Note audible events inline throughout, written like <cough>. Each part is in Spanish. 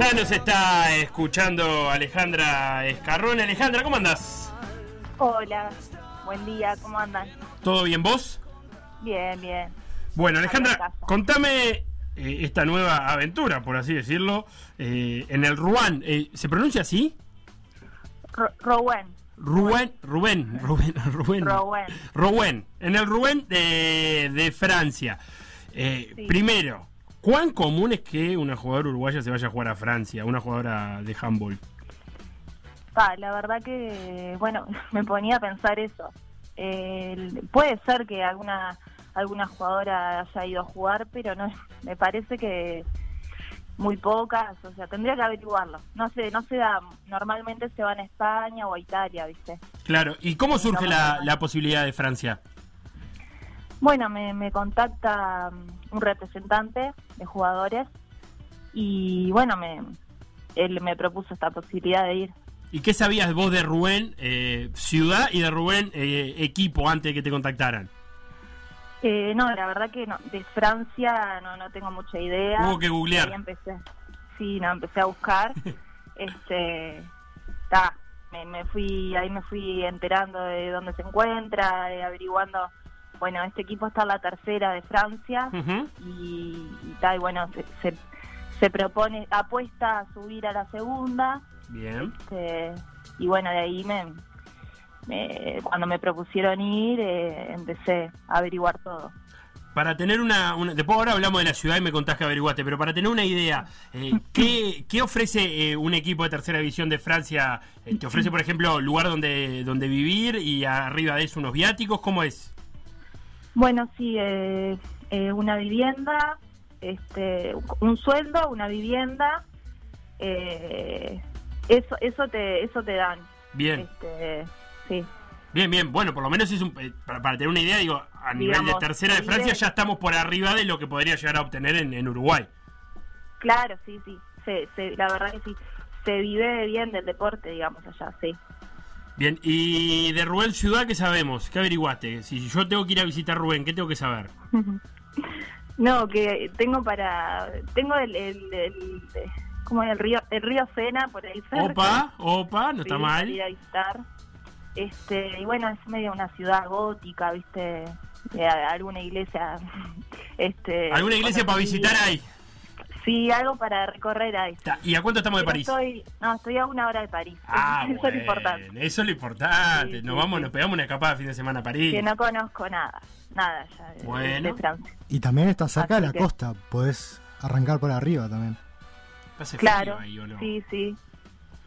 Ya nos está escuchando Alejandra Escarrón. Alejandra, ¿cómo andás? Hola, buen día, ¿cómo andan? ¿Todo bien vos? Bien, bien. Bueno, Alejandra, contame eh, esta nueva aventura, por así decirlo, eh, en el Rouen. Eh, ¿Se pronuncia así? Rouen, Rubén, Rubén, <laughs> Rubén. Rouen. Rouen, en el Rouen de, de Francia. Sí. Primero, ¿cuán común es que una jugadora uruguaya se vaya a jugar a Francia, una jugadora de handball? La verdad que, bueno, <laughs> me ponía a pensar eso. Eh, puede ser que alguna alguna jugadora haya ido a jugar, pero no me parece que muy pocas, o sea, tendría que averiguarlo. No sé, no se da, normalmente se van a España o a Italia, ¿viste? Claro, ¿y cómo surge la, la posibilidad de Francia? Bueno, me, me contacta mm, un representante de jugadores y bueno, me él me propuso esta posibilidad de ir. ¿Y qué sabías vos de Rubén, eh, ciudad, y de Rubén, eh, equipo, antes de que te contactaran? Eh, no, la verdad que no, de Francia no, no tengo mucha idea. Hubo que googlear. Ahí empecé, sí, no, empecé a buscar. <laughs> este, ta, me, me fui, ahí me fui enterando de dónde se encuentra, eh, averiguando. Bueno, este equipo está en la tercera de Francia Ujú. y, y y bueno, se, se, se propone, apuesta a subir a la segunda. Bien. Este, y bueno, de ahí me, me- cuando me propusieron ir, eh, empecé a averiguar todo. Para tener una, una- Después ahora hablamos de la ciudad y me contás que averiguaste, pero para tener una idea, eh, ¿qué, qué ofrece eh, un equipo de tercera división de Francia? Eh, ¿Te ofrece, por ejemplo, lugar donde, donde vivir y arriba de eso unos viáticos? ¿Cómo es? Bueno, sí, eh, eh, una vivienda, este, un sueldo, una vivienda, eh, eso, eso te, eso te dan. Bien, Este, sí, bien, bien. Bueno, por lo menos es un, eh, para, para tener una idea, digo, a nivel de tercera de Francia ya estamos por arriba de lo que podría llegar a obtener en, en Uruguay. claro, sí, sí, se, se- la verdad que sí, se vive bien del deporte, digamos, allá, sí. Bien, y de Rubén Ciudad, ¿qué sabemos? ¿Qué averiguaste? Si yo tengo que ir a visitar Rubén, ¿qué tengo que saber? <laughs> No, que tengo para, tengo el, el, el- como el río, el río Sena por ahí cerca. Opa, opa, no está mal. salir a visitar. Este, y bueno, es medio una ciudad gótica, ¿viste? A- alguna iglesia. <laughs> Este, ¿Alguna iglesia para visitar ahí? Sí, algo para recorrer ahí. ¿Y a cuánto estamos de París? Estoy, no, estoy a una hora de París. Ah, <laughs> eso es lo importante. Eso es lo importante. Sí, nos sí, vamos, sí. nos pegamos una escapada fin de semana a París. Que no conozco nada, nada ya de, Bueno. de Francia. Y también está cerca Así de la que- costa, podés arrancar por arriba también. Claro, ahí, ¿o no? sí, sí.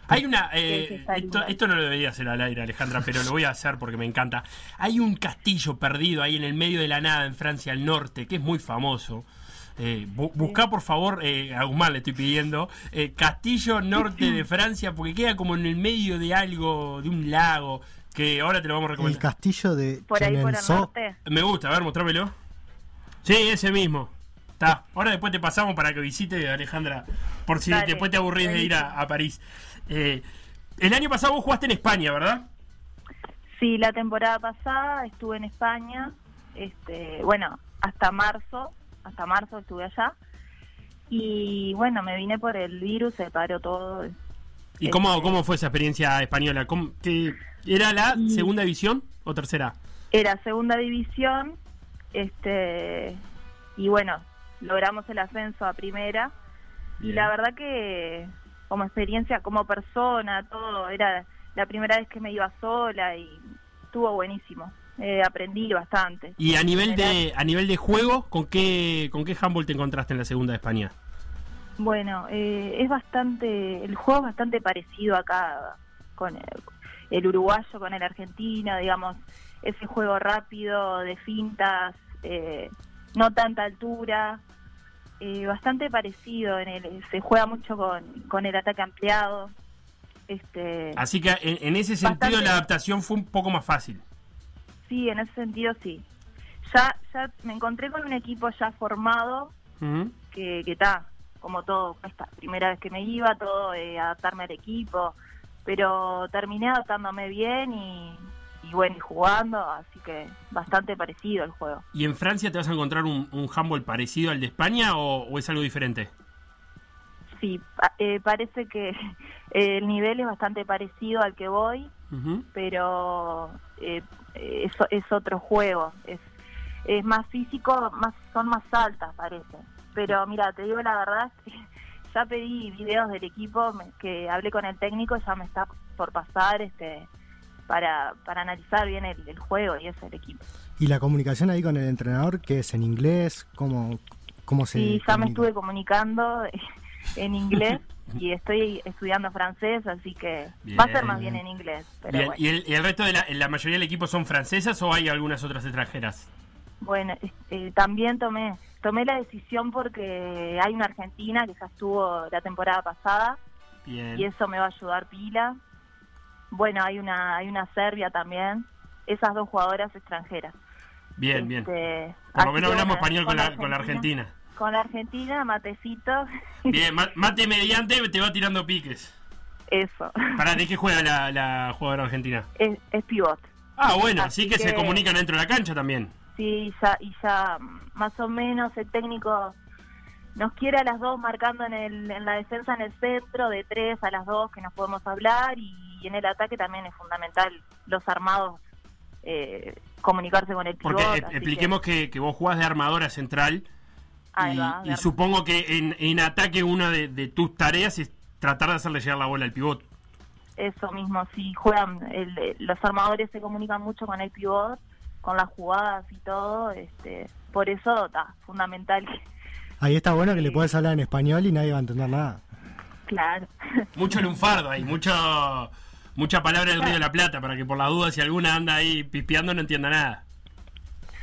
Hay una. Eh, esto, esto no lo debería hacer al aire, Alejandra, pero lo voy a hacer porque me encanta. Hay un castillo perdido ahí en el medio de la nada en Francia, al norte, que es muy famoso. Eh, bu- buscá por favor, eh, a Guzmán le estoy pidiendo, eh, Castillo Norte de <clears throat> Francia, porque queda como en el medio de algo, de un lago, que ahora te lo vamos a El recomendar. castillo de Por ahí por el Chenonceau. norte. Me gusta, a ver, mostrámelo. Sí, ese mismo. Está. Ahora después te pasamos para que visite Alejandra, por si Dale, después te aburrís de ir a, a París. Eh, el año pasado vos jugaste en España, ¿verdad? Sí, la temporada pasada estuve en España, este, bueno, hasta marzo, hasta marzo estuve allá. Y bueno, me vine por el virus, se paró todo. ¿Y cómo, Este, cómo fue esa experiencia española? ¿Cómo- qué- ¿Era la segunda división o tercera? Era segunda división, este, y bueno, logramos el ascenso a primera. Y la verdad que como experiencia, como persona, todo, era la primera vez que me iba sola y estuvo buenísimo. Eh, aprendí bastante. Y a nivel de a nivel de juego, ¿con qué con qué handball te encontraste en la segunda de España? Bueno, eh, es bastante, el juego es bastante parecido acá con el, el uruguayo, con el argentino, digamos, ese juego rápido de fintas, eh, no tanta altura, eh, bastante parecido, en el, se juega mucho con, con el ataque ampliado. Este, Así que en, en ese sentido Bastante. la adaptación fue un poco más fácil. Sí, en ese sentido sí. Ya, ya me encontré con un equipo ya formado que que está como todo esta primera vez que me iba todo eh, adaptarme al equipo pero terminé adaptándome bien y, y bueno y jugando así que bastante parecido el juego ¿Y en Francia te vas a encontrar un, un handball parecido al de España o, o es algo diferente? sí, pa- eh, parece que <laughs> el nivel es bastante parecido al que voy, pero eh, es, es otro juego. Es, es más físico, más son más altas, parece. Pero mira, te digo la verdad, <laughs> ya pedí videos del equipo, me- que hablé con el técnico, ya me está por pasar este para, para analizar bien el, el juego y eso, el equipo. ¿Y la comunicación ahí con el entrenador, que es en inglés? ¿Cómo, cómo se Sí, ya me estuve comunicando <laughs> en inglés <laughs> y estoy estudiando francés, así que va a ser más bien en inglés. Pero Bien, bueno. ¿Y el, y el resto de la, la mayoría del equipo son francesas o hay algunas otras extranjeras? Bueno, este, también tomé tomé la decisión porque hay una argentina que ya estuvo la temporada pasada Bien. y eso me va a ayudar pila. Bueno, hay una hay una serbia también, esas dos jugadoras extranjeras. Bien, bien. Este, Por lo menos hablamos español con la, con la Argentina. Con la Argentina, matecito, Bien, ma- mate mediante te va tirando piques. eso, ¿Para de qué juega la, la jugadora argentina? es, es pivot. Ah, bueno, así, Así que, se comunican dentro de la cancha también. Sí, ya, y ya más o menos el técnico nos quiere a las dos marcando en, el, en la defensa en el centro, de tres a las dos que nos podemos hablar y, en el ataque también es fundamental los armados eh, comunicarse con el pivot. Porque expliquemos que, que vos jugás de armadora central Ahí y, va, y de- supongo que en, en ataque una de, de tus tareas es tratar de hacerle llegar la bola al pivot. Eso mismo, sí, juegan, el- el- los armadores se comunican mucho con el pivot, con las jugadas y todo, este, por eso está fundamental que, Ahí está bueno que le puedes hablar en español y nadie va a entender nada. claro. <laughs> Mucho lunfardo ahí, mucho, mucha palabra del Río de la Plata, para que por la duda si alguna anda ahí pispeando no entienda nada.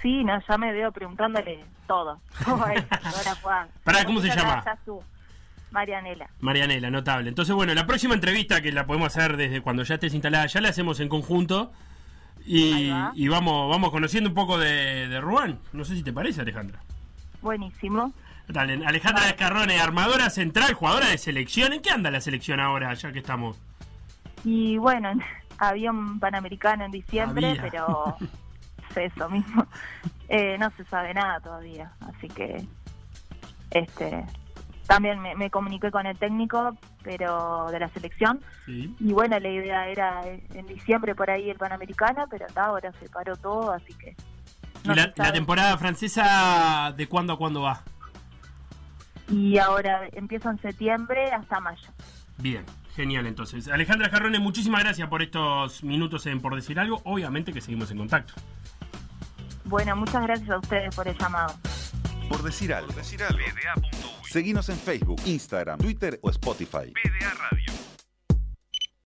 Sí, no, ya me veo preguntándole todo. todo a ella, ahora, Juan. Pará, ¿cómo se llama? Marianela. Marianela, notable. Entonces, bueno, la próxima entrevista que la podemos hacer desde cuando ya estés instalada, ya la hacemos en conjunto. Y, Ahí va. y vamos, vamos conociendo un poco de, de Ruán. No sé si te parece, Alejandra. Buenísimo. Dale, Alejandra Escarrone, armadora central, jugadora de selección. ¿En qué anda la selección ahora, ya que estamos? Y bueno, había un <laughs> panamericano en diciembre, Había. pero <laughs> es eso mismo. Eh, no se sabe nada todavía, así que este también me, me comuniqué con el técnico, pero de la selección. Sí. Y bueno, la idea era en diciembre por ahí el panamericano, pero hasta ahora se paró todo, así que. no ¿Y la, temporada francesa de cuándo a cuándo va? Y ahora empieza en septiembre hasta mayo. Bien, genial entonces. Alejandra Escarrone, muchísimas gracias por estos minutos en Por Decir Algo. Obviamente que seguimos en contacto. Bueno, muchas gracias a ustedes por el llamado. Por decir algo. Seguinos en Facebook, Instagram, Twitter o Spotify. PDA Radio.